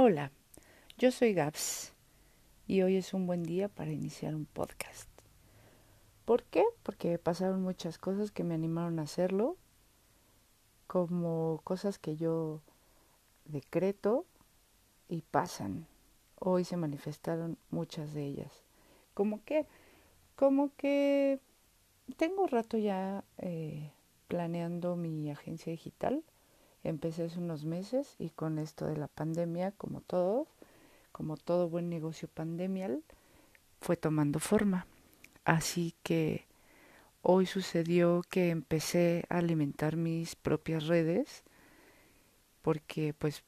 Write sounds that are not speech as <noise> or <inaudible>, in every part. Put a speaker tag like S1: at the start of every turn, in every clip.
S1: Hola, yo soy Gabs y hoy es un buen día para iniciar un podcast. ¿Por qué? Porque pasaron muchas cosas que me animaron a hacerlo, como cosas que yo decreto y pasan. Hoy se manifestaron muchas de ellas. Como que, como que tengo rato ya eh, planeando mi agencia digital Empecé hace unos meses y con esto de la pandemia, como todo, como todo buen negocio pandemial, fue tomando forma. Así que hoy sucedió que empecé a alimentar mis propias redes porque pues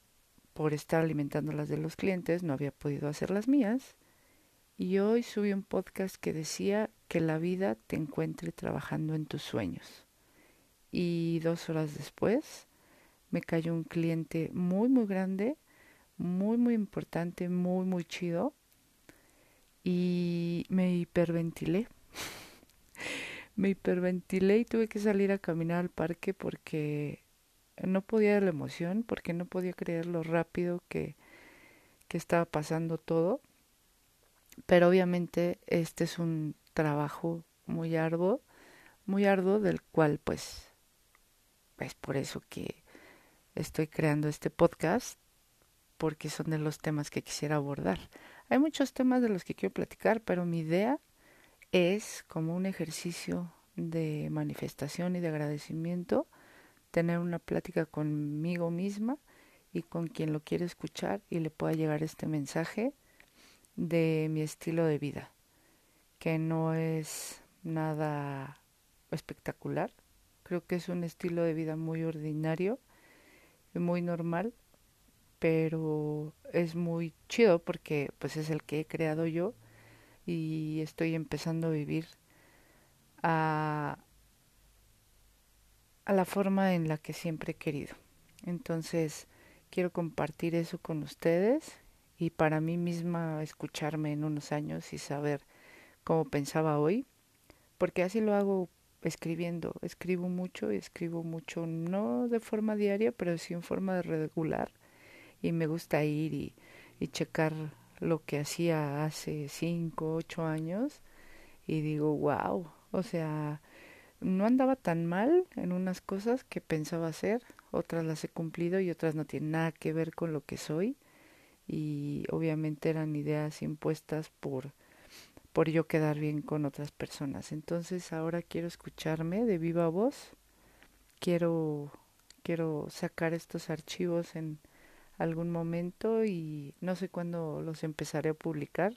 S1: por estar alimentando las de los clientes no había podido hacer las mías. Y hoy subí un podcast que decía que la vida te encuentre trabajando en tus sueños. Y dos horas después me cayó un cliente muy, muy grande, muy, muy importante, muy, muy chido. Y me hiperventilé. <laughs> me hiperventilé y tuve que salir a caminar al parque porque no podía la emoción, porque no podía creer lo rápido que, que estaba pasando todo. Pero obviamente este es un trabajo muy arduo, muy arduo del cual pues es por eso que estoy creando este podcast porque son de los temas que quisiera abordar. Hay muchos temas de los que quiero platicar, pero mi idea es como un ejercicio de manifestación y de agradecimiento, tener una plática conmigo misma y con quien lo quiere escuchar y le pueda llegar este mensaje de mi estilo de vida, que no es nada espectacular, creo que es un estilo de vida muy ordinario muy normal, pero es muy chido porque pues es el que he creado yo y estoy empezando a vivir a, a la forma en la que siempre he querido. Entonces, quiero compartir eso con ustedes y para mí misma escucharme en unos años y saber cómo pensaba hoy, porque así lo hago escribiendo. Escribo mucho y escribo mucho, no de forma diaria, pero sí en forma regular. Y me gusta ir y, y checar lo que hacía hace cinco, ocho años. Y digo, wow, o sea, no andaba tan mal en unas cosas que pensaba hacer, otras las he cumplido y otras no tienen nada que ver con lo que soy. Y obviamente eran ideas impuestas por por yo quedar bien con otras personas. Entonces ahora quiero escucharme de viva voz, quiero, quiero sacar estos archivos en algún momento y no sé cuándo los empezaré a publicar,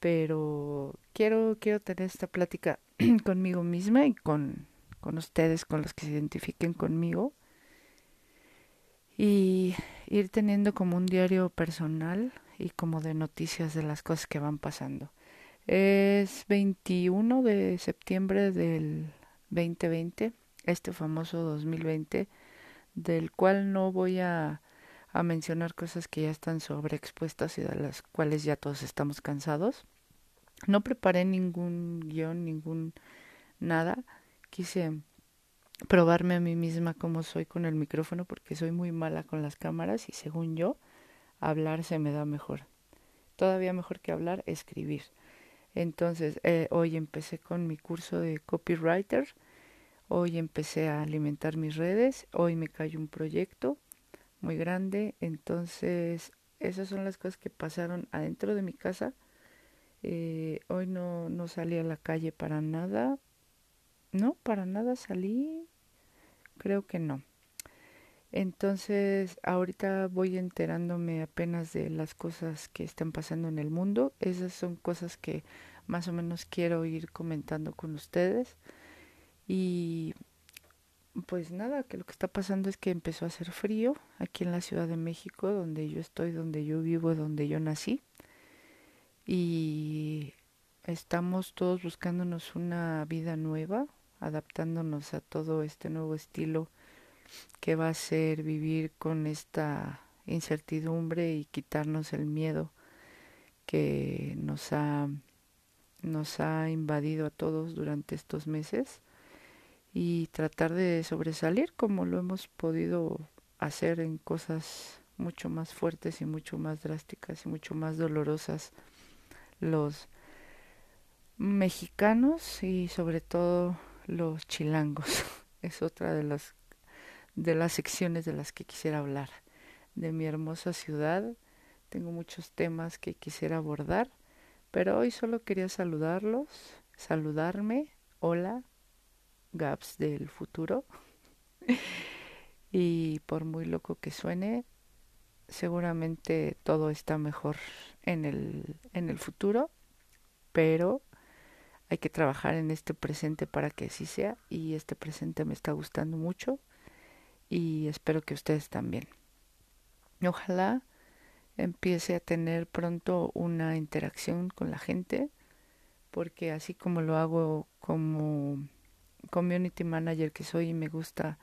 S1: pero quiero, quiero tener esta plática <clears throat> conmigo misma y con, con ustedes, con los que se identifiquen conmigo y ir teniendo como un diario personal y como de noticias de las cosas que van pasando. Es 21 de septiembre del 2020, este famoso 2020, del cual no voy a, mencionar cosas que ya están sobreexpuestas y de las cuales ya todos estamos cansados. No preparé ningún guion, ningún nada. Quise probarme a mí misma cómo soy con el micrófono porque soy muy mala con las cámaras y según yo, hablar se me da mejor. Todavía mejor que hablar, escribir. Entonces, eh, hoy empecé con mi curso de copywriter, hoy empecé a alimentar mis redes, hoy me cayó un proyecto muy grande, entonces esas son las cosas que pasaron adentro de mi casa. Eh, hoy no, no salí a la calle para nada, no, para nada salí, creo que no. Entonces, ahorita voy enterándome apenas de las cosas que están pasando en el mundo. Esas son cosas que más o menos quiero ir comentando con ustedes. Y pues nada, que lo que está pasando es que empezó a hacer frío aquí en la Ciudad de México, donde yo estoy, donde yo vivo, donde yo nací. Y estamos todos buscándonos una vida nueva, adaptándonos a todo este nuevo estilo que va a ser vivir con esta incertidumbre y quitarnos el miedo que nos ha nos ha invadido a todos durante estos meses y tratar de sobresalir como lo hemos podido hacer en cosas mucho más fuertes y mucho más drásticas y mucho más dolorosas los mexicanos y sobre todo los chilangos. <laughs> Es otra de las de las secciones de las que quisiera hablar. De mi hermosa ciudad. Tengo muchos temas que quisiera abordar, pero hoy solo quería saludarlos, saludarme. Hola, Gaps del futuro. <laughs> y por muy loco que suene, seguramente todo está mejor en el, en el futuro, pero hay que trabajar en este presente para que así sea y este presente me está gustando mucho y espero que ustedes también. Ojalá empiece a tener pronto una interacción con la gente porque así como lo hago como community manager que soy y me gusta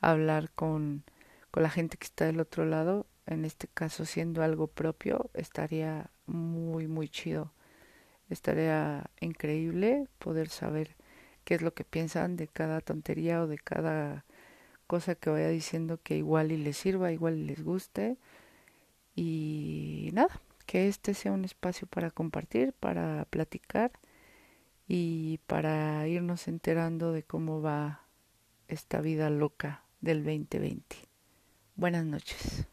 S1: hablar con, con la gente que está del otro lado, en este caso siendo algo propio, estaría muy, muy chido. Estaría increíble poder saber qué es lo que piensan de cada tontería o de cada cosa que vaya diciendo que igual y les sirva, igual y les guste. Y nada, que este sea un espacio para compartir, para platicar y para irnos enterando de cómo va esta vida loca del 2020. Buenas noches.